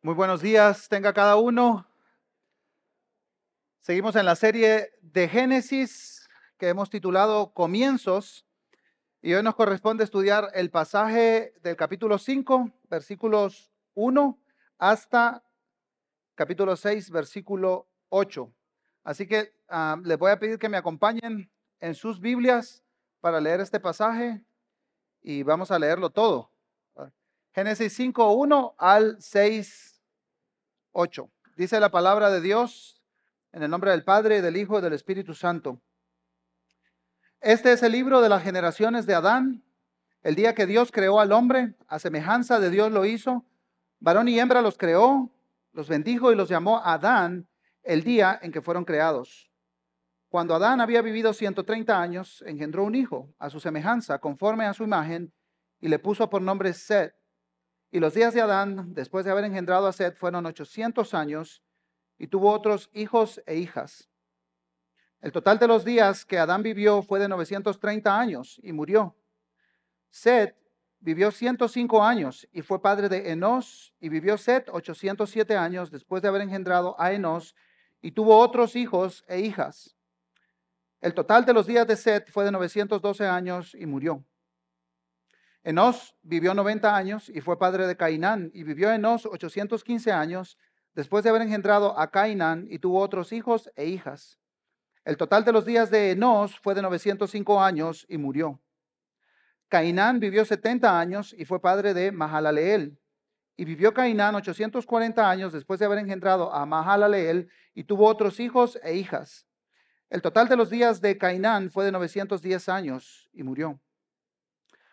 Muy buenos días, tenga cada uno. Seguimos en la serie de Génesis que hemos titulado Comienzos y hoy nos corresponde estudiar el pasaje del capítulo 5, versículos 1 hasta capítulo 6, versículo 8. Así que ah, les voy a pedir que me acompañen en sus Biblias para leer este pasaje y vamos a leerlo todo. Génesis 5, 1 al 6, 8. Dice la palabra de Dios en el nombre del Padre, del Hijo y del Espíritu Santo. Este es el libro de las generaciones de Adán. El día que Dios creó al hombre, a semejanza de Dios lo hizo. Varón y hembra los creó, los bendijo y los llamó Adán el día en que fueron creados. Cuando Adán había vivido 130 años, engendró un hijo a su semejanza, conforme a su imagen, y le puso por nombre Set. Y los días de Adán, después de haber engendrado a Set, fueron 800 años, y tuvo otros hijos e hijas. El total de los días que Adán vivió fue de 930 años y murió. Set vivió 105 años y fue padre de Enos, y vivió Set 807 años después de haber engendrado a Enos, y tuvo otros hijos e hijas. El total de los días de Set fue de 912 años y murió. Enos vivió 90 años y fue padre de Cainán, y vivió Enos 815 años después de haber engendrado a Cainán, y tuvo otros hijos e hijas. El total de los días de Enos fue de 905 años y murió. Cainán vivió 70 años y fue padre de Mahalaleel. Y vivió Cainán 840 años después de haber engendrado a Mahalaleel y tuvo otros hijos e hijas. El total de los días de Cainán fue de 910 años y murió.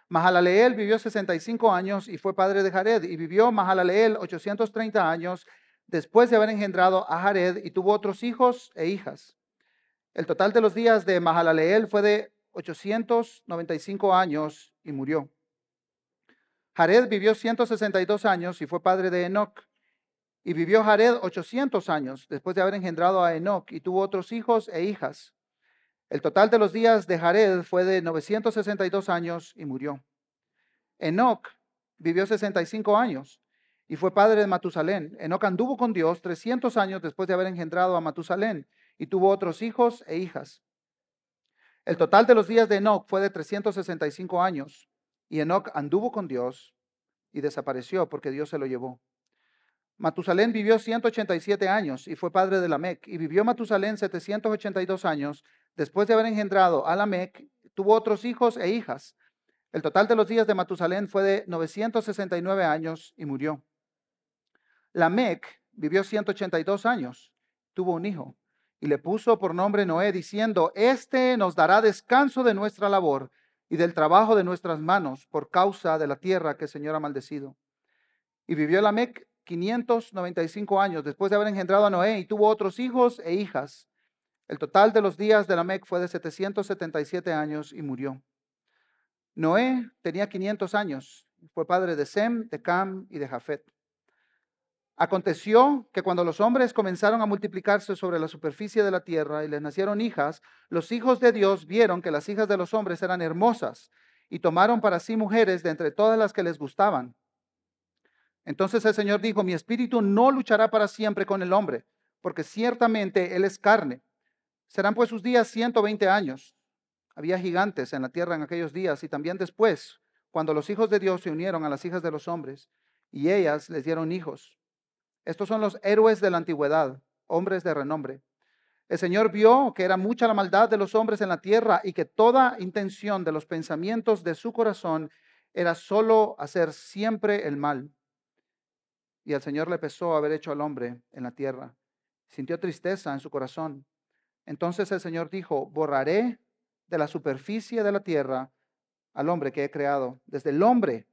Mahalaleel vivió 65 años y fue padre de Jared. Y vivió Mahalaleel 830 años después de haber engendrado a Jared y tuvo otros hijos e hijas. El total de los días de Mahalaleel fue de 895 años y murió. Jared vivió 162 años y fue padre de Enoch. Y vivió Jared 800 años después de haber engendrado a Enoch y tuvo otros hijos e hijas. El total de los días de Jared fue de 962 años y murió. Enoch vivió 65 años y fue padre de Matusalén. Enoch anduvo con Dios 300 años después de haber engendrado a Matusalén y tuvo otros hijos e hijas. El total de los días de Enoch fue de 365 años y Enoch anduvo con Dios y desapareció porque Dios se lo llevó. Matusalén vivió 187 años y fue padre de Lamec. Y vivió Matusalén 782 años. Después de haber engendrado a Lamec, tuvo otros hijos e hijas. El total de los días de Matusalén fue de 969 años y murió. Lamec vivió 182 años, tuvo un hijo y le puso por nombre Noé, diciendo, Este nos dará descanso de nuestra labor y del trabajo de nuestras manos por causa de la tierra que el Señor ha maldecido. Y vivió Lamec 595 años después de haber engendrado a Noé y tuvo otros hijos e hijas. El total de los días de Lamec fue de 777 años y murió. Noé tenía 500 años, fue padre de Sem, de Cam y de Jafet. Aconteció que cuando los hombres comenzaron a multiplicarse sobre la superficie de la tierra y les nacieron hijas, los hijos de Dios vieron que las hijas de los hombres eran hermosas y tomaron para sí mujeres de entre todas las que les gustaban entonces el Señor dijo, mi espíritu no luchará para siempre con el hombre, porque ciertamente él es carne. Serán pues sus días 120 años. Había gigantes en la tierra en aquellos días y también después, cuando los hijos de Dios se unieron a las hijas de los hombres y ellas les dieron hijos. Estos son los héroes de la antigüedad, hombres de renombre. El Señor vio que era mucha la maldad de los hombres en la tierra y que toda intención de los pensamientos de su corazón era solo hacer siempre el mal. Y al Señor le pesó haber hecho al hombre en la tierra. Sintió tristeza en su corazón. Entonces el Señor dijo, borraré de la superficie de la tierra al hombre que he creado, desde el hombre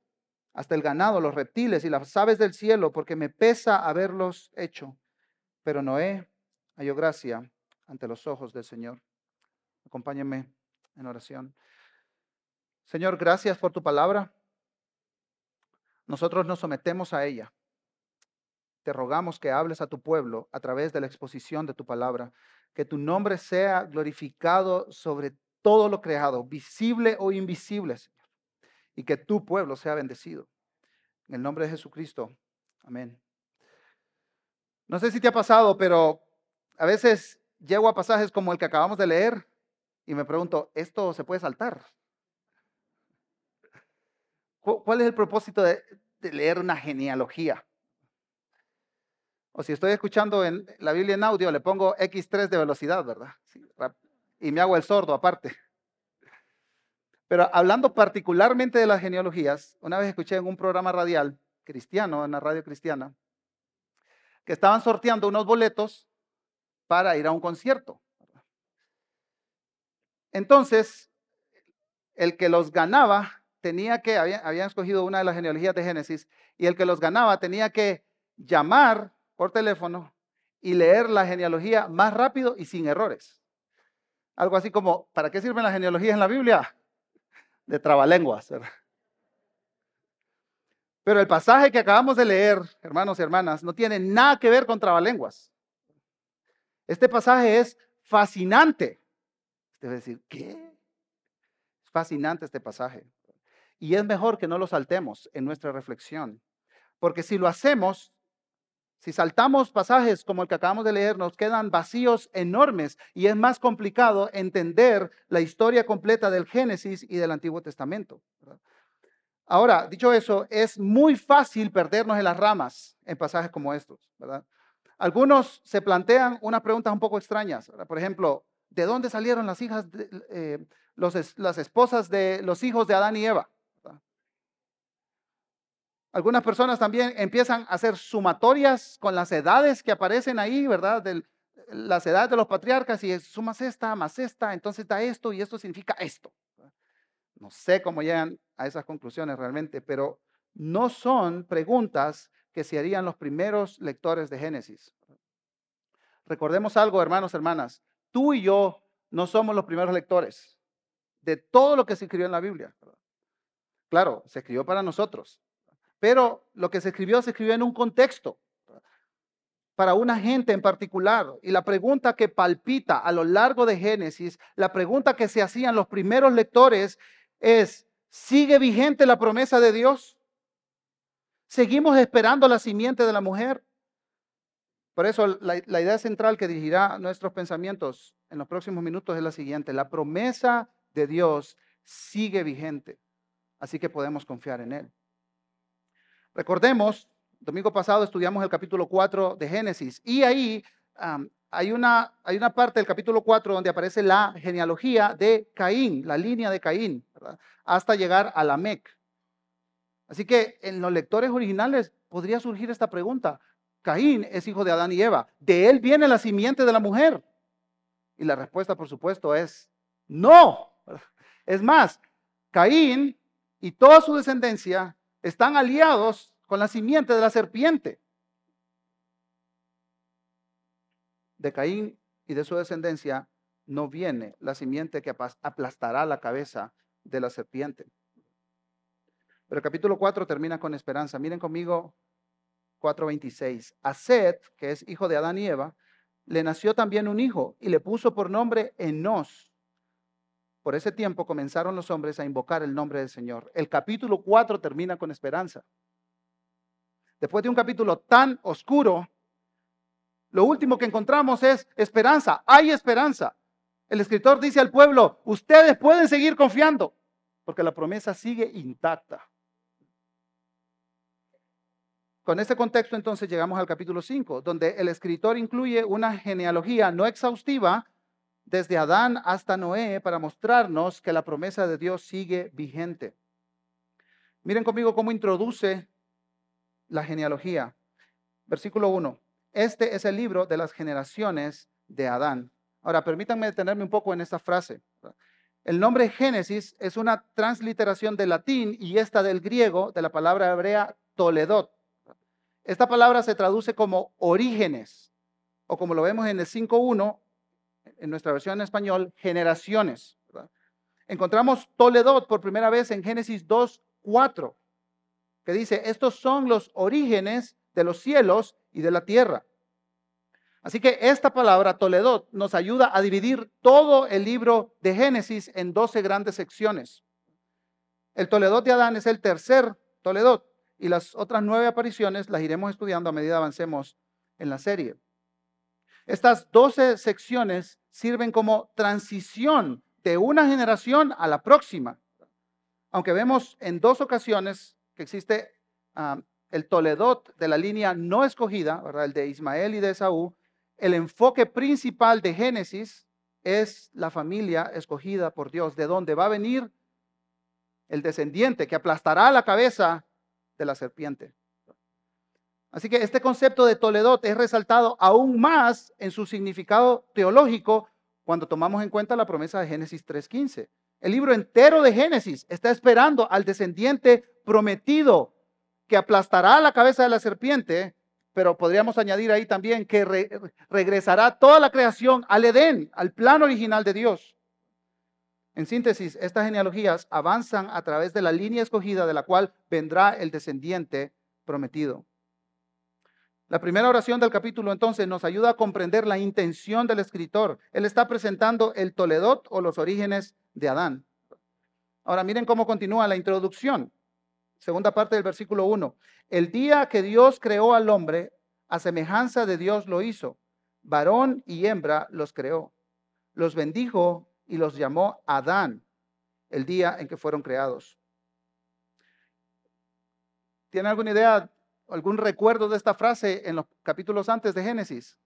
hasta el ganado, los reptiles y las aves del cielo, porque me pesa haberlos hecho. Pero Noé halló gracia ante los ojos del Señor. Acompáñenme en oración. Señor, gracias por tu palabra. Nosotros nos sometemos a ella te rogamos que hables a tu pueblo a través de la exposición de tu palabra, que tu nombre sea glorificado sobre todo lo creado, visible o invisible, Señor, y que tu pueblo sea bendecido. En el nombre de Jesucristo. Amén. No sé si te ha pasado, pero a veces llego a pasajes como el que acabamos de leer y me pregunto, ¿esto se puede saltar? ¿Cuál es el propósito de, leer una genealogía? O si estoy escuchando en la Biblia en audio, le pongo X3 de velocidad, ¿verdad? y me hago el sordo aparte. Pero hablando particularmente de las genealogías, una vez escuché en un programa radial cristiano, en la radio cristiana, que estaban sorteando unos boletos para ir a un concierto. Entonces, el que los ganaba tenía que, habían, escogido una de las genealogías de Génesis, y el que los ganaba tenía que llamar por teléfono y leer la genealogía más rápido y sin errores. Algo así como, ¿para qué sirven las genealogías en la Biblia? De trabalenguas. Pero el pasaje que acabamos de leer, hermanos y hermanas, no tiene nada que ver con trabalenguas. Este pasaje es fascinante. Usted decir, ¿qué? Es fascinante este pasaje. Y es mejor que no lo saltemos en nuestra reflexión. Porque si lo hacemos, si saltamos pasajes como el que acabamos de leer, nos quedan vacíos enormes y es más complicado entender la historia completa del Génesis y del Antiguo Testamento. Ahora, dicho eso, es muy fácil perdernos en las ramas en pasajes como estos. Algunos se plantean unas preguntas un poco extrañas. Por ejemplo, ¿de dónde salieron las hijas, eh, las esposas de los hijos de Adán y Eva? Algunas personas también empiezan a hacer sumatorias con las edades que aparecen ahí, ¿verdad? las edades de los patriarcas y sumas esta más esta, entonces da esto y esto significa esto. No sé cómo llegan a esas conclusiones realmente, pero no son preguntas que se harían los primeros lectores de Génesis. Recordemos algo, hermanos, hermanas, tú y yo no somos los primeros lectores de todo lo que se escribió en la Biblia. Claro, se escribió para nosotros, pero lo que se escribió se escribió en un contexto para una gente en particular. Y la pregunta que palpita a lo largo de Génesis, la pregunta que se hacían los primeros lectores es, ¿sigue vigente la promesa de Dios? ¿Seguimos esperando la simiente de la mujer? Por eso la, idea central que dirigirá nuestros pensamientos en los próximos minutos es la siguiente. La promesa de Dios sigue vigente, así que podemos confiar en Él. Recordemos, domingo pasado estudiamos el capítulo 4 de Génesis y ahí hay, una, hay una parte del capítulo 4 donde aparece la genealogía de Caín, la línea de Caín, hasta llegar a la Mec. Así que en los lectores originales podría surgir esta pregunta. Caín es hijo de Adán y Eva. De él viene la simiente de la mujer. Y la respuesta, por supuesto, es no. Es más, Caín y toda su descendencia están aliados con la simiente de la serpiente. De Caín y de su descendencia no viene la simiente que aplastará la cabeza de la serpiente. Pero el capítulo 4 termina con esperanza. Miren conmigo 4:26. A Seth, que es hijo de Adán y Eva, le nació también un hijo y le puso por nombre Enos. Por ese tiempo comenzaron los hombres a invocar el nombre del Señor. El capítulo 4 termina con esperanza. Después de un capítulo tan oscuro, lo último que encontramos es esperanza. Hay esperanza. El escritor dice al pueblo, ustedes pueden seguir confiando, porque la promesa sigue intacta. Con este contexto entonces llegamos al capítulo 5, donde el escritor incluye una genealogía no exhaustiva desde Adán hasta Noé para mostrarnos que la promesa de Dios sigue vigente. Miren conmigo cómo introduce la genealogía. Versículo 1. Este es el libro de las generaciones de Adán. Ahora, permítanme detenerme un poco en esta frase. El nombre Génesis es una transliteración del latín y esta del griego de la palabra hebrea Toledot, esta palabra se traduce como orígenes, o como lo vemos en el 5.1, en nuestra versión en español, generaciones. Encontramos Toledot por primera vez en Génesis 2.4, que dice, estos son los orígenes de los cielos y de la tierra. Así que esta palabra, Toledot, nos ayuda a dividir todo el libro de Génesis en 12 grandes secciones. El Toledot de Adán es el tercer Toledot y las otras nueve apariciones las iremos estudiando a medida avancemos en la serie. Estas 12 secciones sirven como transición de una generación a la próxima. Aunque vemos en dos ocasiones que existe ah, el Toledot de la línea no escogida, el de Ismael y de Esaú, el enfoque principal de Génesis es la familia escogida por Dios, de donde va a venir el descendiente que aplastará la cabeza de la serpiente. Así que este concepto de Toledot es resaltado aún más en su significado teológico cuando tomamos en cuenta la promesa de Génesis 3.15. El libro entero de Génesis está esperando al descendiente prometido que aplastará la cabeza de la serpiente, pero podríamos añadir ahí también que regresará toda la creación al Edén, al plan original de Dios. En síntesis, estas genealogías avanzan a través de la línea escogida de la cual vendrá el descendiente prometido. La primera oración del capítulo entonces nos ayuda a comprender la intención del escritor. Él está presentando el Toledot o los orígenes de Adán. Ahora miren cómo continúa la introducción. Segunda parte del versículo 1. El día que Dios creó al hombre, a semejanza de Dios lo hizo. Varón y hembra los creó. Los bendijo y los llamó Adán el día en que fueron creados. ¿Tiene alguna idea algún recuerdo de esta frase en los capítulos antes de Génesis.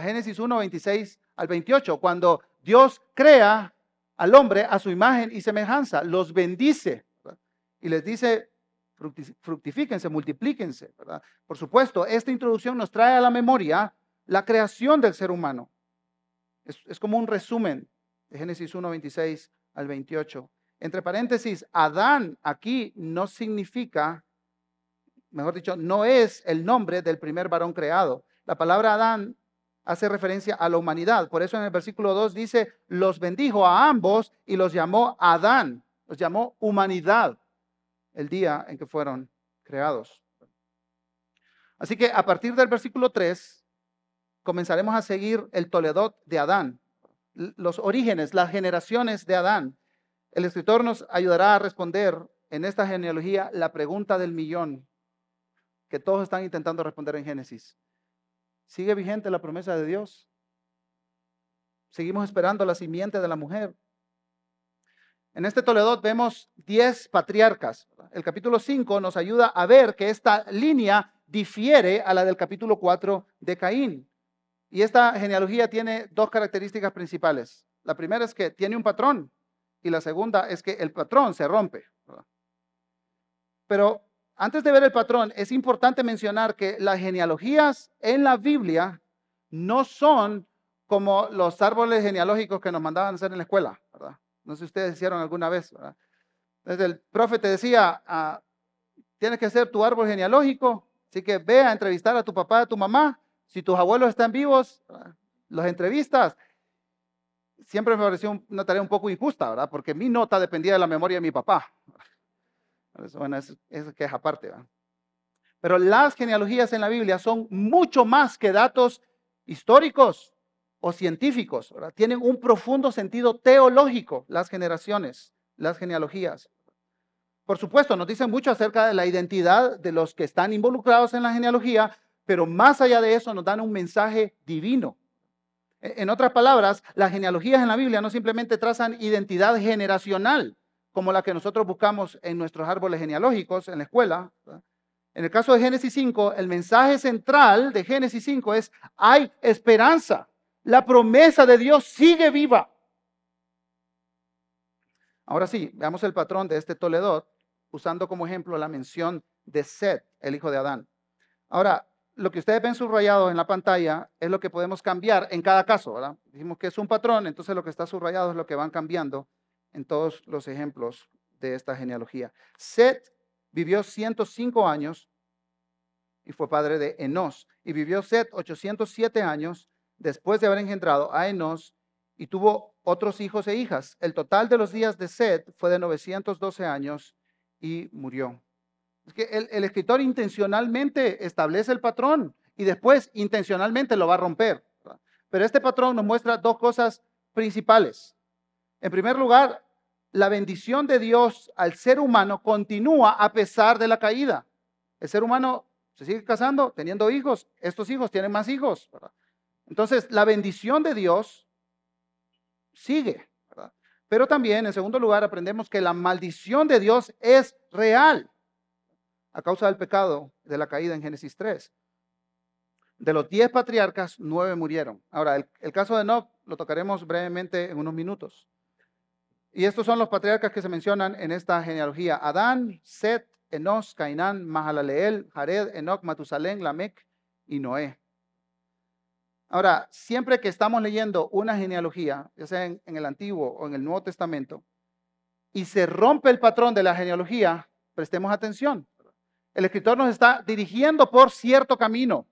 Génesis 1, 26 al 28, cuando Dios crea al hombre a su imagen y semejanza, los bendice y les dice, fructifíquense, multiplíquense. ¿verdad? Por supuesto, esta introducción nos trae a la memoria la creación del ser humano. Es, es como un resumen de Génesis 1, 26 al 28. Entre paréntesis, Adán aquí no significa mejor dicho, no es el nombre del primer varón creado. La palabra Adán hace referencia a la humanidad. Por eso en el versículo 2 dice, los bendijo a ambos y los llamó Adán, los llamó humanidad el día en que fueron creados. Así que a partir del versículo 3 comenzaremos a seguir el Toledot de Adán, los orígenes, las generaciones de Adán. El escritor nos ayudará a responder en esta genealogía la pregunta del millón que todos están intentando responder en Génesis. ¿Sigue vigente la promesa de Dios? Seguimos esperando la simiente de la mujer. En este Toledo vemos 10 patriarcas. El capítulo 5 nos ayuda a ver que esta línea difiere a la del capítulo 4 de Caín. Y esta genealogía tiene dos características principales. La primera es que tiene un patrón y la segunda es que el patrón se rompe. Pero antes de ver el patrón, es importante mencionar que las genealogías en la Biblia no son como los árboles genealógicos que nos mandaban hacer en la escuela, ¿verdad? No sé si ustedes hicieron alguna vez, ¿verdad? Entonces el profeta decía, ah, tienes que hacer tu árbol genealógico, así que ve a entrevistar a tu papá, a tu mamá, si tus abuelos están vivos, los entrevistas. Siempre me pareció una tarea un poco injusta, ¿verdad? Porque mi nota dependía de la memoria de mi papá. Bueno, eso, que es aparte. Pero las genealogías en la Biblia son mucho más que datos históricos o científicos. Tienen un profundo sentido teológico las generaciones, las genealogías. Por supuesto, nos dicen mucho acerca de la identidad de los que están involucrados en la genealogía, pero más allá de eso nos dan un mensaje divino. E, en otras palabras, las genealogías en la Biblia no simplemente trazan identidad generacional, como la que nosotros buscamos en nuestros árboles genealógicos en la escuela. En el caso de Génesis 5, el mensaje central de Génesis 5 es, hay esperanza. La promesa de Dios sigue viva. Ahora sí, veamos el patrón de este Toledot, usando como ejemplo la mención de Seth, el hijo de Adán. Ahora, lo que ustedes ven subrayado en la pantalla es lo que podemos cambiar en cada caso. Dijimos que es un patrón, entonces lo que está subrayado es lo que van cambiando en todos los ejemplos de esta genealogía. Set vivió 105 años y fue padre de Enos. Y vivió Set 807 años después de haber engendrado a Enos y tuvo otros hijos e hijas. El total de los días de Set fue de 912 años y murió. Es que el, el escritor intencionalmente establece el patrón y después intencionalmente lo va a romper. Pero este patrón nos muestra dos cosas principales. En primer lugar, la bendición de Dios al ser humano continúa a pesar de la caída. El ser humano se sigue casando, teniendo hijos, estos hijos tienen más hijos. Entonces, la bendición de Dios sigue. Pero también, en segundo lugar, aprendemos que la maldición de Dios es real a causa del pecado de la caída en Génesis 3. De los diez patriarcas, nueve murieron. Ahora, el, el caso de Enoch lo tocaremos brevemente en unos minutos. Y estos son los patriarcas que se mencionan en esta genealogía. Adán, Set, Enos, Cainán, Mahalaleel, Jared, Enoch, Matusalén, Lamec y Noé. Ahora, siempre que estamos leyendo una genealogía, ya sea en, el Antiguo o en el Nuevo Testamento, y se rompe el patrón de la genealogía, prestemos atención. El escritor nos está dirigiendo por cierto camino.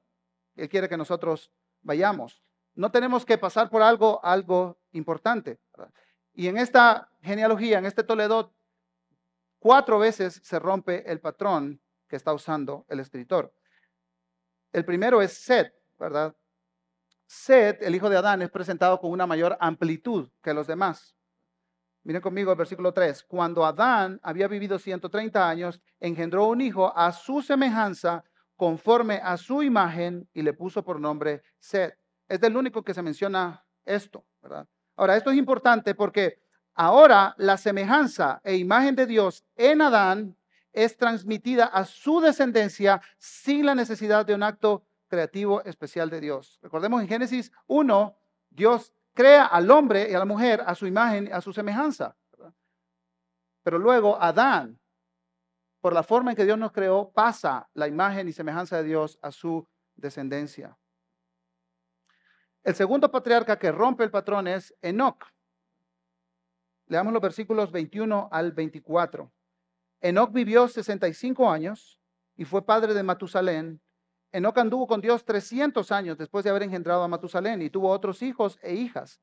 Él quiere que nosotros vayamos. No tenemos que pasar por algo, algo importante. Y en esta genealogía, en este Toledo, cuatro veces se rompe el patrón que está usando el escritor. El primero es Set, ¿verdad? Set, el hijo de Adán, es presentado con una mayor amplitud que los demás. Miren conmigo el versículo 3. Cuando Adán había vivido 130 años, engendró un hijo a su semejanza, conforme a su imagen, y le puso por nombre Set. Es del único que se menciona esto, ¿verdad? Ahora, esto es importante porque ahora la semejanza e imagen de Dios en Adán es transmitida a su descendencia sin la necesidad de un acto creativo especial de Dios. Recordemos en Génesis 1, Dios crea al hombre y a la mujer a su imagen, a su semejanza. Pero luego Adán, por la forma en que Dios nos creó, pasa la imagen y semejanza de Dios a su descendencia. El segundo patriarca que rompe el patrón es Enoch. Leamos los versículos 21 al 24. Enoch vivió 65 años y fue padre de Matusalén Enoc anduvo con Dios 300 años después de haber engendrado a Matusalén y tuvo otros hijos e hijas.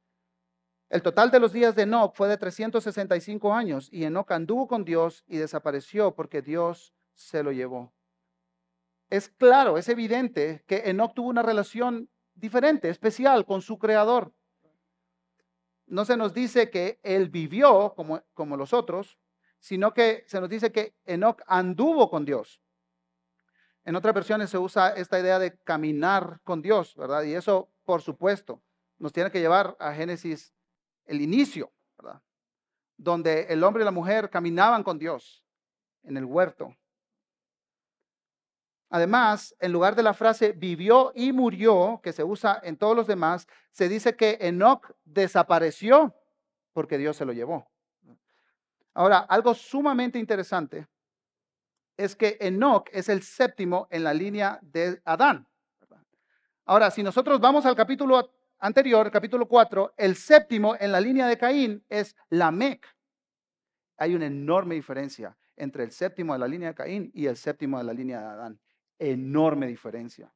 El total de los días de Enoc fue de 365 años y Enoc anduvo con Dios y desapareció porque Dios se lo llevó. Es claro, es evidente que Enoc tuvo una relación diferente, especial con su creador. No se nos dice que él vivió como, como los otros, sino que se nos dice que Enoc anduvo con Dios. En otras versiones se usa esta idea de caminar con Dios, ¿verdad? Y eso, por supuesto, nos tiene que llevar a Génesis, el inicio, ¿verdad? Donde el hombre y la mujer caminaban con Dios en el huerto. Además, en lugar de la frase vivió y murió, que se usa en todos los demás, se dice que Enoch desapareció porque Dios se lo llevó. Ahora, algo sumamente interesante es que Enoch es el séptimo en la línea de Adán. Ahora, si nosotros vamos al capítulo anterior, capítulo 4, el séptimo en la línea de Caín es Lamec. Hay una enorme diferencia entre el séptimo de la línea de Caín y el séptimo de la línea de Adán. Enorme diferencia.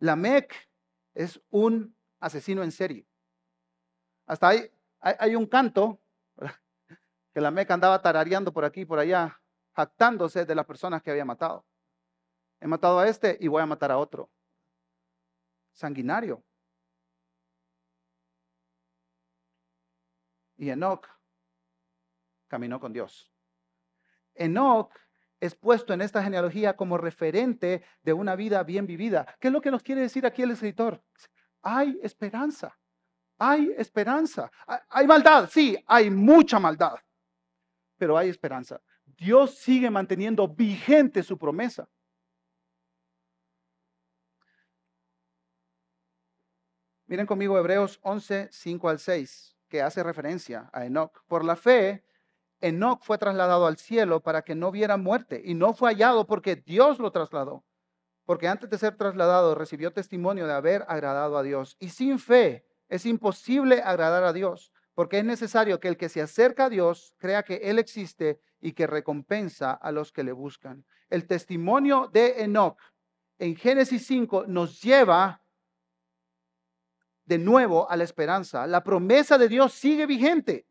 Lamec es un asesino en serie. Hasta hay, hay, un canto que Lamec andaba tarareando por aquí y por allá jactándose de las personas que había matado. He matado a este y voy a matar a otro. Sanguinario. Y Enoch caminó con Dios. Enoch es puesto en esta genealogía como referente de una vida bien vivida. ¿Qué es lo que nos quiere decir aquí el escritor? Hay esperanza. Hay esperanza. Hay maldad, sí, hay mucha maldad. Pero hay esperanza. Dios sigue manteniendo vigente su promesa. Miren conmigo Hebreos 11, 5 al 6, que hace referencia a Enoch. Por la fe, Enoch fue trasladado al cielo para que no viera muerte y no fue hallado porque Dios lo trasladó. Porque antes de ser trasladado recibió testimonio de haber agradado a Dios. Y sin fe es imposible agradar a Dios, porque es necesario que el que se acerca a Dios crea que Él existe y que recompensa a los que le buscan. El testimonio de Enoch en Génesis 5 nos lleva de nuevo a la esperanza. La promesa de Dios sigue vigente,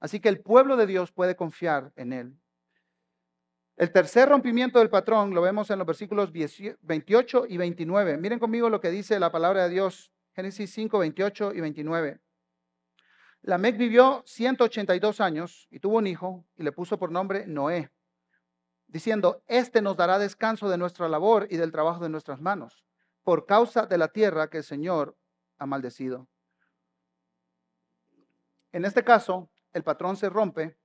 así que el pueblo de Dios puede confiar en él. El tercer rompimiento del patrón lo vemos en los versículos 28 y 29. Miren conmigo lo que dice la palabra de Dios, Génesis 5, 28 y 29. Lamec vivió 182 años y tuvo un hijo y le puso por nombre Noé. diciendo, este nos dará descanso de nuestra labor y del trabajo de nuestras manos, por causa de la tierra que el Señor ha maldecido. En este caso, el patrón se rompe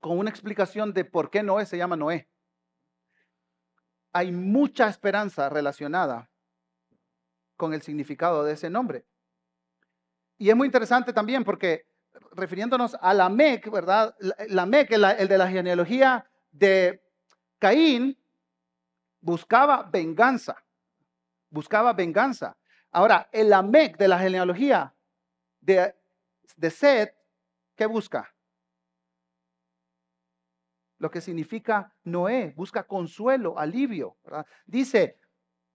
con una explicación de por qué Noé se llama Noé. Hay mucha esperanza relacionada con el significado de ese nombre. Y es muy interesante también porque refiriéndonos a la Mec, ¿verdad? La Mec, el de la genealogía de Caín, buscaba venganza. Buscaba venganza. Ahora, el Lamec de la genealogía de, de Seth, ¿qué busca? Lo que significa Noé, busca consuelo, alivio. Dice,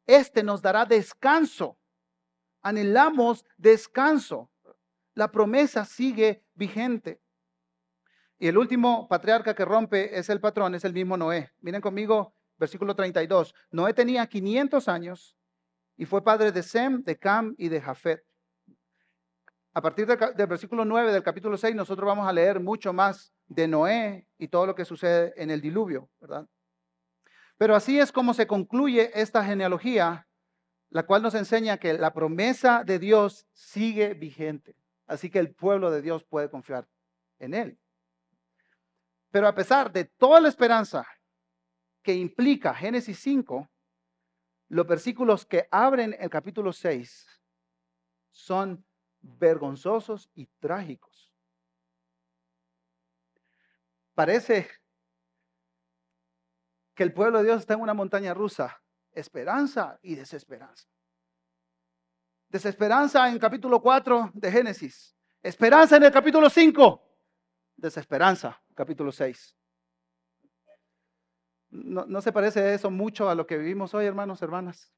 este nos dará descanso. Anhelamos descanso. La promesa sigue vigente. Y el último patriarca que rompe es el patrón, es el mismo Noé. Miren conmigo, versículo 32. Noé tenía 500 años y fue padre de Sem, de Cam y de Jafet. A partir del, versículo 9 del capítulo 6, nosotros vamos a leer mucho más de Noé y todo lo que sucede en el diluvio, ¿verdad? Pero así es como se concluye esta genealogía, la cual nos enseña que la promesa de Dios sigue vigente. Así que el pueblo de Dios puede confiar en él. Pero a pesar de toda la esperanza que implica Génesis 5, los versículos que abren el capítulo 6 son vergonzosos y trágicos. Parece que el pueblo de Dios está en una montaña rusa, esperanza y desesperanza. Desesperanza en capítulo 4 de Génesis. Esperanza en el capítulo 5. Desesperanza, capítulo 6. No, no, se parece eso mucho a lo que vivimos hoy, hermanos, hermanas.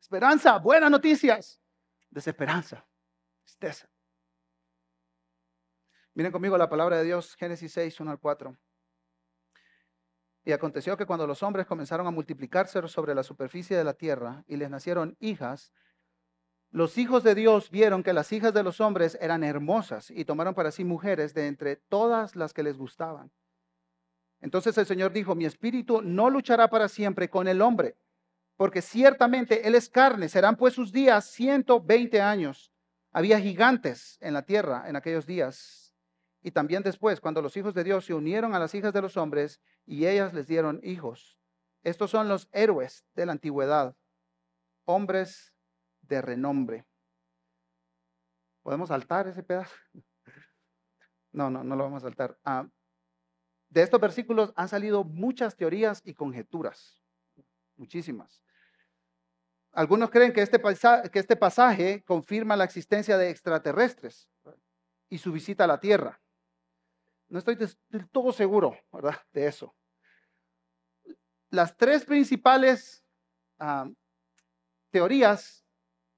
Esperanza, buenas noticias. Desesperanza, tristeza. Miren conmigo la palabra de Dios, Génesis 6, 1 al 4. Y aconteció que cuando los hombres comenzaron a multiplicarse sobre la superficie de la tierra y les nacieron hijas, los hijos de Dios vieron que las hijas de los hombres eran hermosas y tomaron para sí mujeres de entre todas las que les gustaban. Entonces el Señor dijo, mi espíritu no luchará para siempre con el hombre, porque ciertamente él es carne, serán pues sus días 120 años. Había gigantes en la tierra en aquellos días. Y también después, cuando los hijos de Dios se unieron a las hijas de los hombres y ellas les dieron hijos. Estos son los héroes de la antigüedad, hombres de renombre. ¿Podemos saltar ese pedazo? No, no, no lo vamos a saltar. Ah, de estos versículos han salido muchas teorías y conjeturas, muchísimas. Algunos creen que este, pasaje, que este pasaje confirma la existencia de extraterrestres y su visita a la Tierra. No estoy del todo seguro ¿verdad? de eso. Las tres principales ah, teorías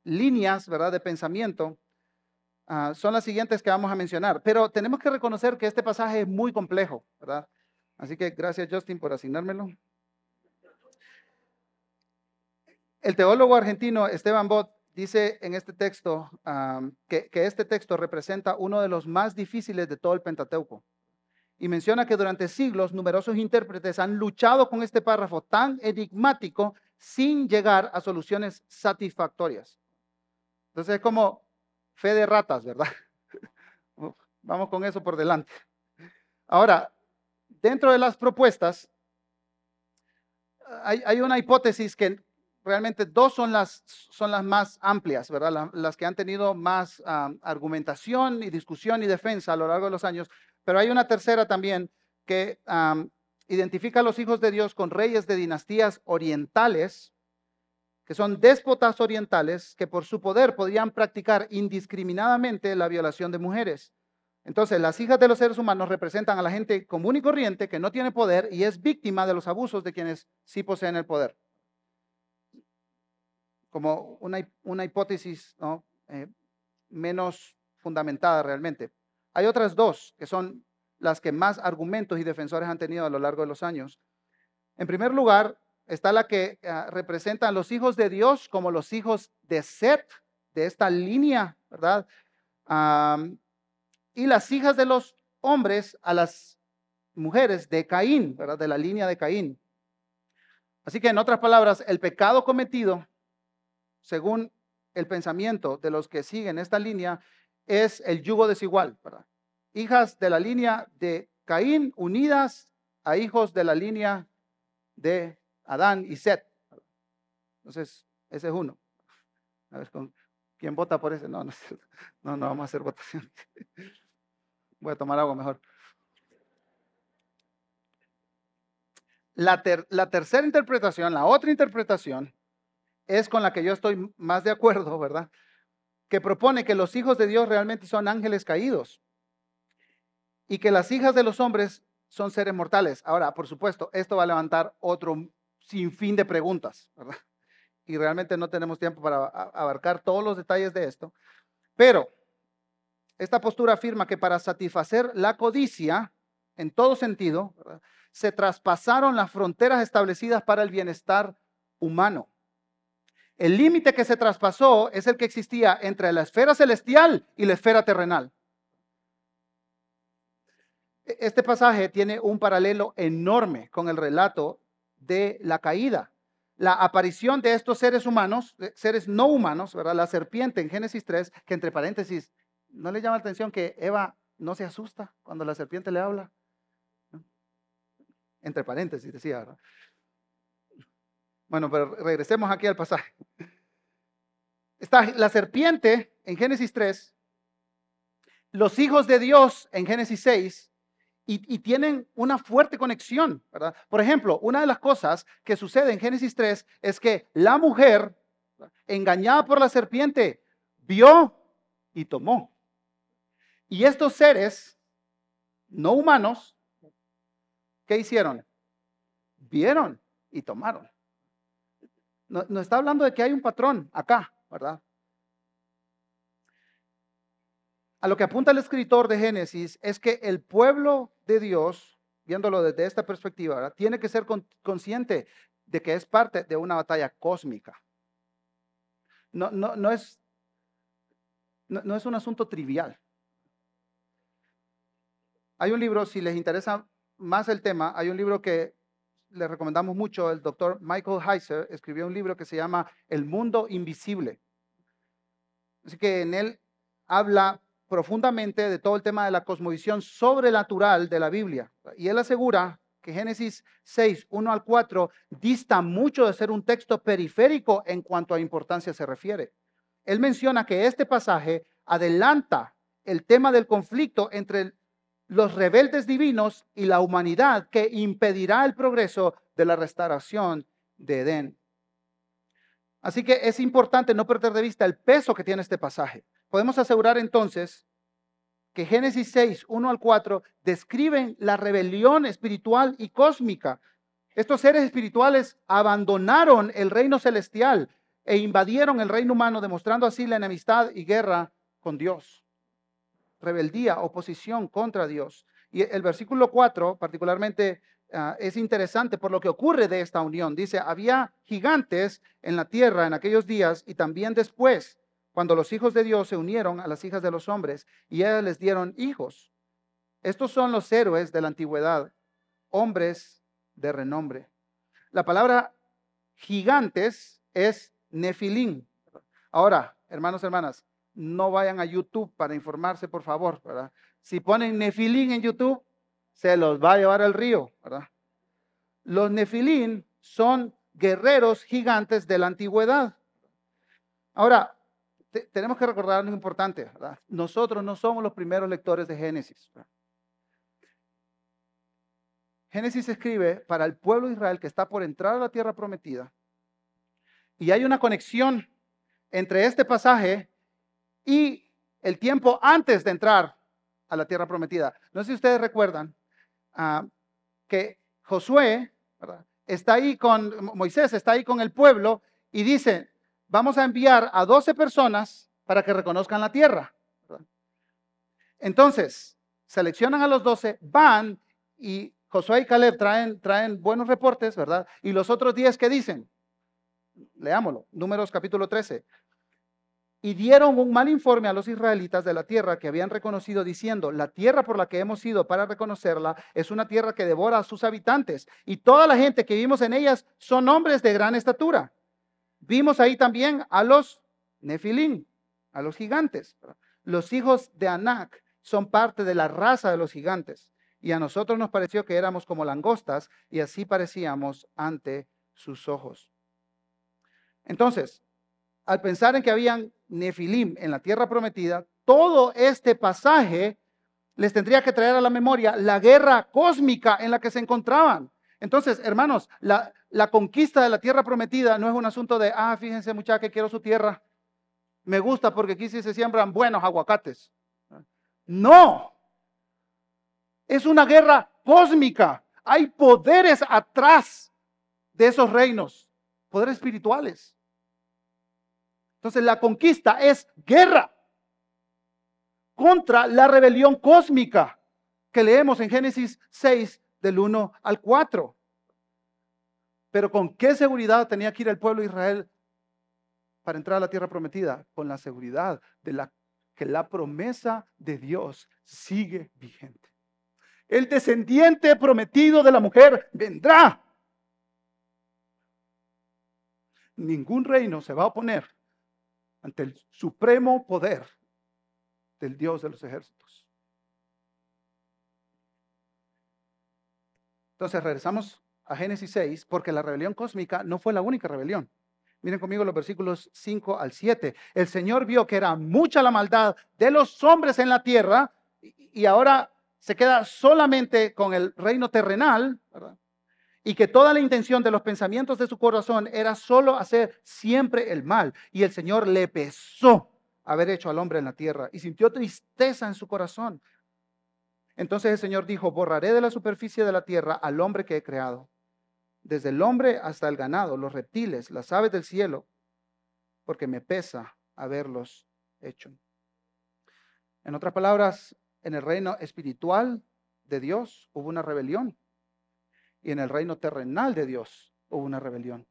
líneas, ¿verdad?, de pensamiento, ah, son las siguientes que vamos a mencionar. Pero tenemos que reconocer que este pasaje es muy complejo, ¿verdad? Así que gracias, Justin, por asignármelo. El teólogo argentino Esteban Bott dice en este texto que, que este texto representa uno de los más difíciles de todo el Pentateuco. Y menciona que durante siglos numerosos intérpretes han luchado con este párrafo tan enigmático sin llegar a soluciones satisfactorias. Entonces es como fe de ratas, ¿verdad? Vamos con eso por delante. Ahora, dentro de las propuestas, hay, una hipótesis que realmente dos son las, son las más amplias, ¿verdad? las que han tenido más argumentación y discusión y defensa a lo largo de los años, pero hay una tercera también que identifica a los hijos de Dios con reyes de dinastías orientales que son déspotas orientales que por su poder podían practicar indiscriminadamente la violación de mujeres. Entonces, las hijas de los seres humanos representan a la gente común y corriente que no tiene poder y es víctima de los abusos de quienes sí poseen el poder. Como una, una hipótesis eh, menos fundamentada realmente. Hay otras dos que son las que más argumentos y defensores han tenido a lo largo de los años. En primer lugar, está la que ah, representa a los hijos de Dios como los hijos de Set, de esta línea, ¿verdad? y las hijas de los hombres a las mujeres de Caín, ¿verdad? De la línea de Caín. Así que en otras palabras, el pecado cometido, según el pensamiento de los que siguen esta línea, es el yugo desigual, ¿verdad? Hijas de la línea de Caín unidas a hijos de la línea de Adán y Set. Entonces, ese es uno. A ver, ¿quién vota por ese? No, no, no, no vamos a hacer votación. Voy a tomar agua mejor. La, la, tercera interpretación, la otra interpretación, es con la que yo estoy más de acuerdo, ¿verdad? Que propone que los hijos de Dios realmente son ángeles caídos y que las hijas de los hombres son seres mortales. Ahora, por supuesto, esto va a levantar otro sinfín de preguntas, ¿verdad? Y realmente no tenemos tiempo para abarcar todos los detalles de esto. Pero esta postura afirma que para satisfacer la codicia, en todo sentido, se traspasaron las fronteras establecidas para el bienestar humano. El límite que se traspasó es el que existía entre la esfera celestial y la esfera terrenal. E-, este pasaje tiene un paralelo enorme con el relato de la caída. La aparición de estos seres humanos, seres no humanos, ¿verdad? La serpiente en Génesis 3, que entre paréntesis, ¿no le llama la atención que Eva no se asusta cuando la serpiente le habla? Entre paréntesis, decía, ¿verdad? Bueno, pero regresemos aquí al pasaje. Está la serpiente en Génesis 3, los hijos de Dios en Génesis 6 y, tienen una fuerte conexión, ¿verdad? Por ejemplo, una de las cosas que sucede en Génesis 3 es que la mujer, engañada por la serpiente, vio y tomó. Y estos seres no humanos, ¿qué hicieron? Vieron y tomaron. No, no está hablando de que hay un patrón acá, ¿verdad? A lo que apunta el escritor de Génesis es que el pueblo de Dios, viéndolo desde esta perspectiva, tiene que ser consciente de que es parte de una batalla cósmica. No, no, no, es, no, es un asunto trivial. Hay un libro, si les interesa más el tema, hay un libro que le recomendamos mucho, el doctor Michael Heiser escribió un libro que se llama El mundo invisible. Así que en él habla profundamente de todo el tema de la cosmovisión sobrenatural de la Biblia. Y él asegura que Génesis 6, 1 al 4, dista mucho de ser un texto periférico en cuanto a importancia se refiere. Él menciona que este pasaje adelanta el tema del conflicto entre los rebeldes divinos y la humanidad que impedirá el progreso de la restauración de Edén. Así que es importante no perder de vista el peso que tiene este pasaje. Podemos asegurar entonces que Génesis 6, 1 al 4 describen la rebelión espiritual y cósmica. Estos seres espirituales abandonaron el reino celestial e invadieron el reino humano, demostrando así la enemistad y guerra con Dios. Rebeldía, oposición contra Dios. Y el versículo 4 particularmente ah, es interesante por lo que ocurre de esta unión. Dice, había gigantes en la tierra en aquellos días y también después cuando los hijos de Dios se unieron a las hijas de los hombres y ellas les dieron hijos. Estos son los héroes de la antigüedad, hombres de renombre. La palabra gigantes es nefilín. Ahora, hermanos, hermanas, no vayan a YouTube para informarse, por favor. Si ponen nefilín en YouTube, se los va a llevar al río. Los nefilín son guerreros gigantes de la antigüedad. Ahora, tenemos que recordar algo importante. Nosotros no somos los primeros lectores de Génesis. Génesis escribe para el pueblo de Israel que está por entrar a la tierra prometida. Y hay una conexión entre este pasaje y el tiempo antes de entrar a la tierra prometida. No sé si ustedes recuerdan ah, que Josué está ahí con Moisés, está ahí con el pueblo y dice, vamos a enviar a 12 personas para que reconozcan la tierra. Entonces, seleccionan a los 12, van y Josué y Caleb traen, traen buenos reportes, ¿verdad? Y los otros 10 que dicen, leámoslo, números capítulo 13. Y dieron un mal informe a los israelitas de la tierra que habían reconocido diciendo, la tierra por la que hemos ido para reconocerla es una tierra que devora a sus habitantes y toda la gente que vivimos en ellas son hombres de gran estatura. Vimos ahí también a los Nefilín, a los gigantes. Los hijos de Anak son parte de la raza de los gigantes y a nosotros nos pareció que éramos como langostas y así parecíamos ante sus ojos. Entonces, al pensar en que habían Nefilim en la tierra prometida, todo este pasaje les tendría que traer a la memoria la guerra cósmica en la que se encontraban. Entonces, hermanos, la, la conquista de la tierra prometida no es un asunto de, ah, fíjense muchachos que quiero su tierra. Me gusta porque aquí sí se siembran buenos aguacates. No. Es una guerra cósmica. Hay poderes atrás de esos reinos, poderes espirituales. Entonces la conquista es guerra contra la rebelión cósmica que leemos en Génesis 6 del 1 al 4. Pero ¿con qué seguridad tenía que ir el pueblo de Israel para entrar a la tierra prometida? Con la seguridad de la, que la promesa de Dios sigue vigente. El descendiente prometido de la mujer vendrá. Ningún reino se va a oponer ante el supremo poder del Dios de los ejércitos. Entonces regresamos a Génesis 6 porque la rebelión cósmica no fue la única rebelión. Miren conmigo los versículos 5 al 7. El Señor vio que era mucha la maldad de los hombres en la tierra y ahora se queda solamente con el reino terrenal, ¿verdad? Y que toda la intención de los pensamientos de su corazón era solo hacer siempre el mal. Y el Señor le pesó haber hecho al hombre en la tierra y sintió tristeza en su corazón. Entonces el Señor dijo, borraré de la superficie de la tierra al hombre que he creado, desde el hombre hasta el ganado, los reptiles, las aves del cielo, porque me pesa haberlos hecho. En otras palabras, en el reino espiritual de Dios hubo una rebelión y en el reino terrenal de Dios hubo una rebelión.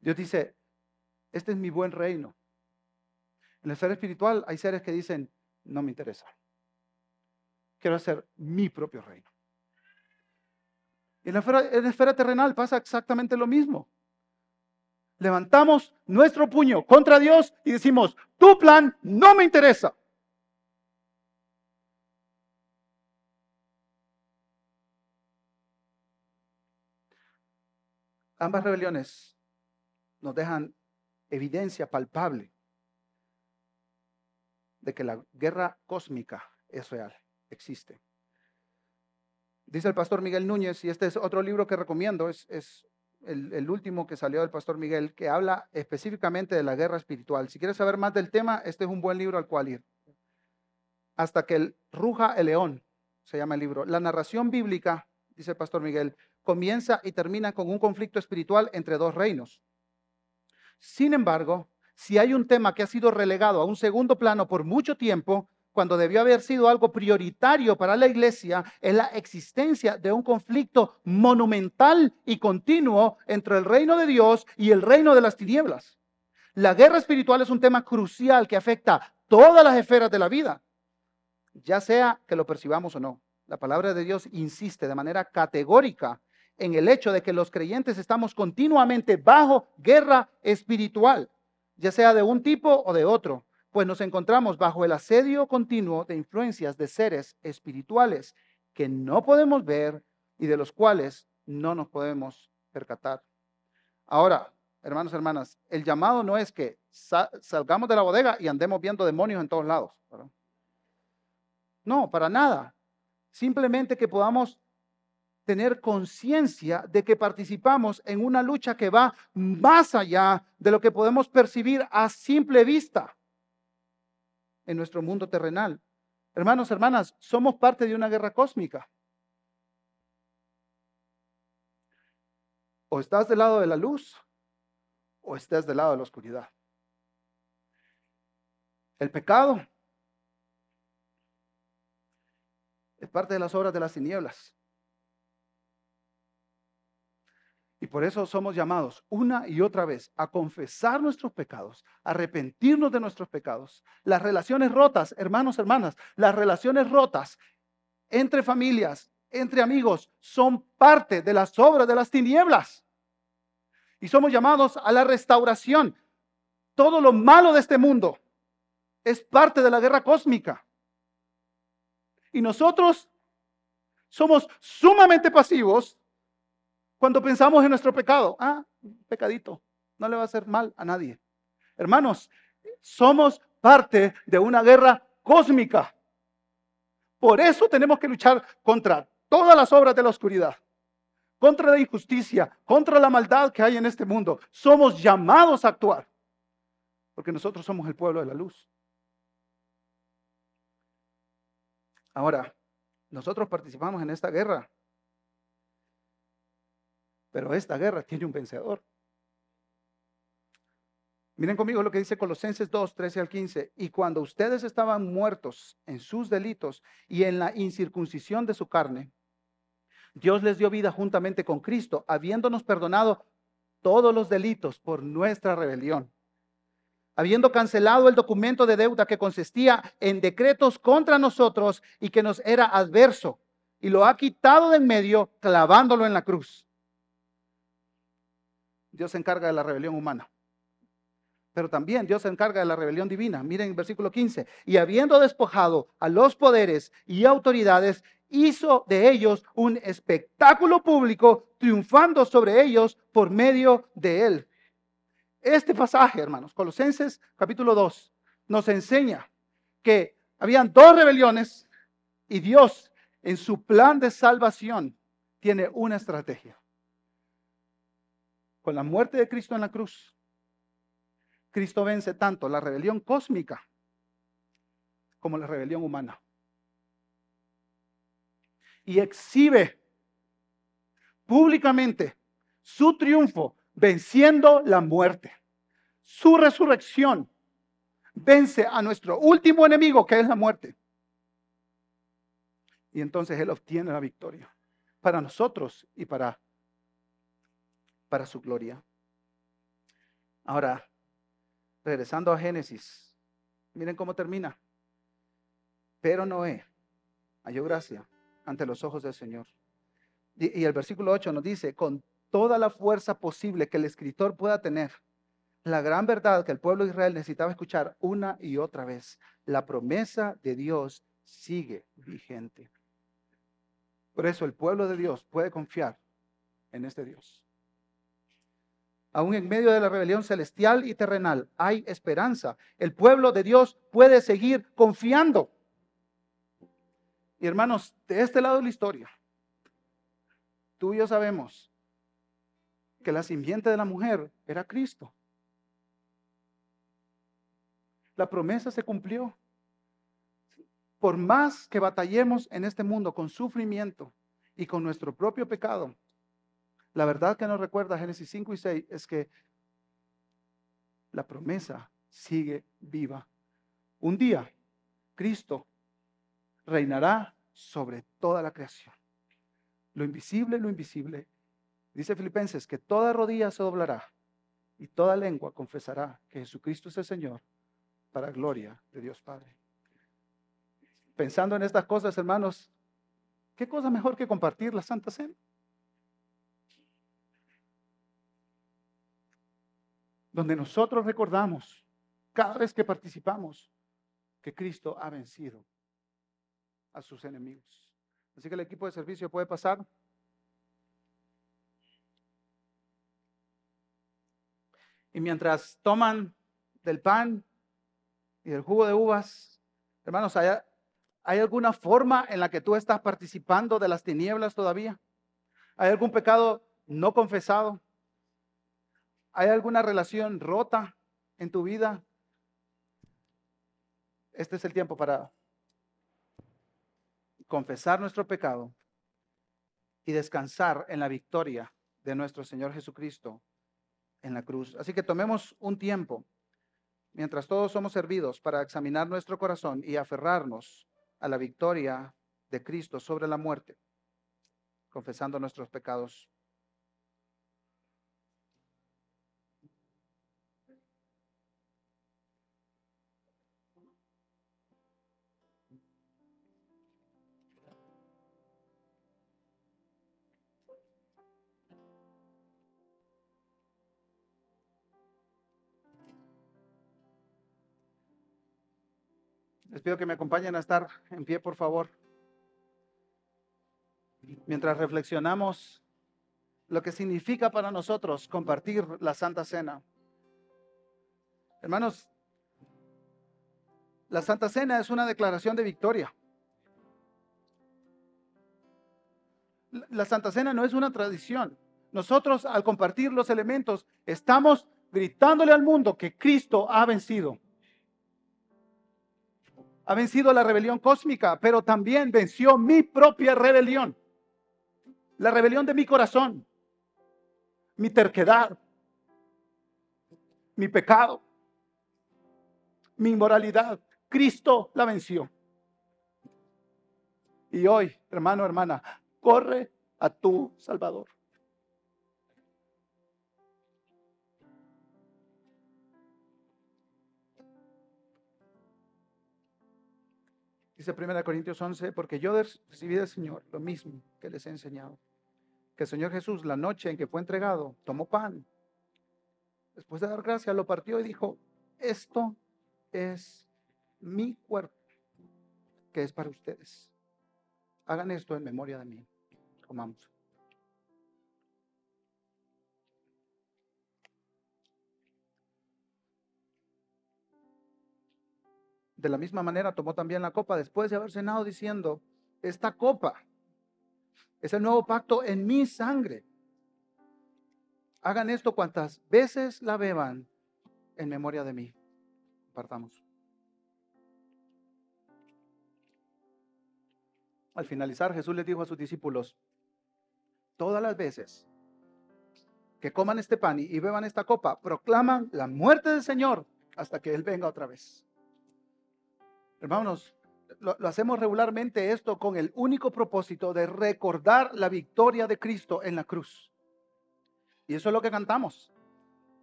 Dios dice, este es mi buen reino. En el ser espiritual hay seres que dicen, no me interesa. Quiero hacer mi propio reino. Y en la, esfera, en la esfera terrenal pasa exactamente lo mismo. Levantamos nuestro puño contra Dios y decimos, tu plan no me interesa. Ambas rebeliones nos dejan evidencia palpable de que la guerra cósmica es real, existe. Dice el pastor Miguel Núñez, y este es otro libro que recomiendo, es, el, el, último que salió del pastor Miguel, que habla específicamente de la guerra espiritual. Si quieres saber más del tema, este es un buen libro al cual ir. Hasta que el, ruja el león, se llama el libro. La narración bíblica, dice el pastor Miguel, comienza y termina con un conflicto espiritual entre dos reinos. Sin embargo, si hay un tema que ha sido relegado a un segundo plano por mucho tiempo, cuando debió haber sido algo prioritario para la iglesia, es la existencia de un conflicto monumental y continuo entre el reino de Dios y el reino de las tinieblas. La guerra espiritual es un tema crucial que afecta todas las esferas de la vida, ya sea que lo percibamos o no. La palabra de Dios insiste de manera categórica en el hecho de que los creyentes estamos continuamente bajo guerra espiritual, ya sea de un tipo o de otro, pues nos encontramos bajo el asedio continuo de influencias de seres espirituales que no podemos ver y de los cuales no nos podemos percatar. Ahora, hermanos hermanas, el llamado no es que salgamos de la bodega y andemos viendo demonios en todos lados. No, para nada. Simplemente que podamos tener conciencia de que participamos en una lucha que va más allá de lo que podemos percibir a simple vista en nuestro mundo terrenal. Hermanos, hermanas, somos parte de una guerra cósmica. O estás del lado de la luz o estás del lado de la oscuridad. El pecado es parte de las obras de las tinieblas. Y por eso somos llamados una y otra vez a confesar nuestros pecados, a arrepentirnos de nuestros pecados. Las relaciones rotas, hermanos, hermanas, las relaciones rotas entre familias, entre amigos, son parte de las obras de las tinieblas. Y somos llamados a la restauración. Todo lo malo de este mundo es parte de la guerra cósmica. Y nosotros somos sumamente pasivos cuando pensamos en nuestro pecado. Ah, pecadito, no le va a hacer mal a nadie. Hermanos, somos parte de una guerra cósmica. Por eso tenemos que luchar contra todas las obras de la oscuridad, contra la injusticia, contra la maldad que hay en este mundo. Somos llamados a actuar, porque nosotros somos el pueblo de la luz. Ahora, nosotros participamos en esta guerra, pero esta guerra tiene un vencedor. Miren conmigo lo que dice Colosenses 2, 13 al 15. Y cuando ustedes estaban muertos en sus delitos y en la incircuncisión de su carne, Dios les dio vida juntamente con Cristo, habiéndonos perdonado todos los delitos por nuestra rebelión habiendo cancelado el documento de deuda que consistía en decretos contra nosotros y que nos era adverso, y lo ha quitado de en medio clavándolo en la cruz. Dios se encarga de la rebelión humana. Pero también Dios se encarga de la rebelión divina. Miren el versículo 15. Y habiendo despojado a los poderes y autoridades, hizo de ellos un espectáculo público, triunfando sobre ellos por medio de él. Este pasaje, hermanos, Colosenses capítulo 2, nos enseña que habían dos rebeliones y Dios en su plan de salvación tiene una estrategia. Con la muerte de Cristo en la cruz, Cristo vence tanto la rebelión cósmica como la rebelión humana. Y exhibe públicamente su triunfo venciendo la muerte. Su resurrección vence a nuestro último enemigo, que es la muerte. Y entonces Él obtiene la victoria para nosotros y para, para su gloria. Ahora, regresando a Génesis, miren cómo termina. Pero Noé halló gracia ante los ojos del Señor. Y, el versículo 8 nos dice, con toda la fuerza posible que el escritor pueda tener. La gran verdad que el pueblo de Israel necesitaba escuchar una y otra vez. La promesa de Dios sigue vigente. Por eso el pueblo de Dios puede confiar en este Dios. Aún en medio de la rebelión celestial y terrenal hay esperanza. El pueblo de Dios puede seguir confiando. Y hermanos, de este lado de la historia, tú y yo sabemos que la simiente de la mujer era Cristo. La promesa se cumplió. Por más que batallemos en este mundo con sufrimiento y con nuestro propio pecado, la verdad que nos recuerda Génesis 5 y 6 es que la promesa sigue viva. Un día, Cristo reinará sobre toda la creación. Lo invisible, lo invisible, Dice Filipenses que toda rodilla se doblará y toda lengua confesará que Jesucristo es el Señor para gloria de Dios Padre. Pensando en estas cosas, hermanos, ¿qué cosa mejor que compartir la Santa Cena? Donde nosotros recordamos cada vez que participamos que Cristo ha vencido a sus enemigos. Así que el equipo de servicio puede pasar. Y mientras toman del pan y del jugo de uvas, hermanos, ¿hay, ¿hay alguna forma en la que tú estás participando de las tinieblas todavía? ¿Hay algún pecado no confesado? ¿Hay alguna relación rota en tu vida? Este es el tiempo para confesar nuestro pecado y descansar en la victoria de nuestro Señor Jesucristo en la cruz. Así que tomemos un tiempo, mientras todos somos servidos, para examinar nuestro corazón y aferrarnos a la victoria de Cristo sobre la muerte, confesando nuestros pecados. Les pido que me acompañen a estar en pie, por favor. Mientras reflexionamos lo que significa para nosotros compartir la Santa Cena. Hermanos, la Santa Cena es una declaración de victoria. La Santa Cena no es una tradición. Nosotros al compartir los elementos estamos gritándole al mundo que Cristo ha vencido. Ha vencido la rebelión cósmica, pero también venció mi propia rebelión. La rebelión de mi corazón, mi terquedad, mi pecado, mi inmoralidad. Cristo la venció. Y hoy, hermano, hermana, corre a tu Salvador. Dice 1 Corintios 11, porque yo recibí del Señor lo mismo que les he enseñado. Que el Señor Jesús, la noche en que fue entregado, tomó pan. Después de dar gracias, lo partió y dijo, esto es mi cuerpo, que es para ustedes. Hagan esto en memoria de mí. Comamos. De la misma manera tomó también la copa después de haber cenado diciendo, esta copa es el nuevo pacto en mi sangre. Hagan esto cuantas veces la beban en memoria de mí. Partamos. Al finalizar, Jesús les dijo a sus discípulos, todas las veces que coman este pan y beban esta copa, proclaman la muerte del Señor hasta que Él venga otra vez. Hermanos, lo, hacemos regularmente esto con el único propósito de recordar la victoria de Cristo en la cruz. Y eso es lo que cantamos.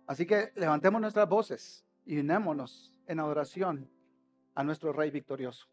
Así que levantemos nuestras voces y unémonos en adoración a nuestro Rey victorioso.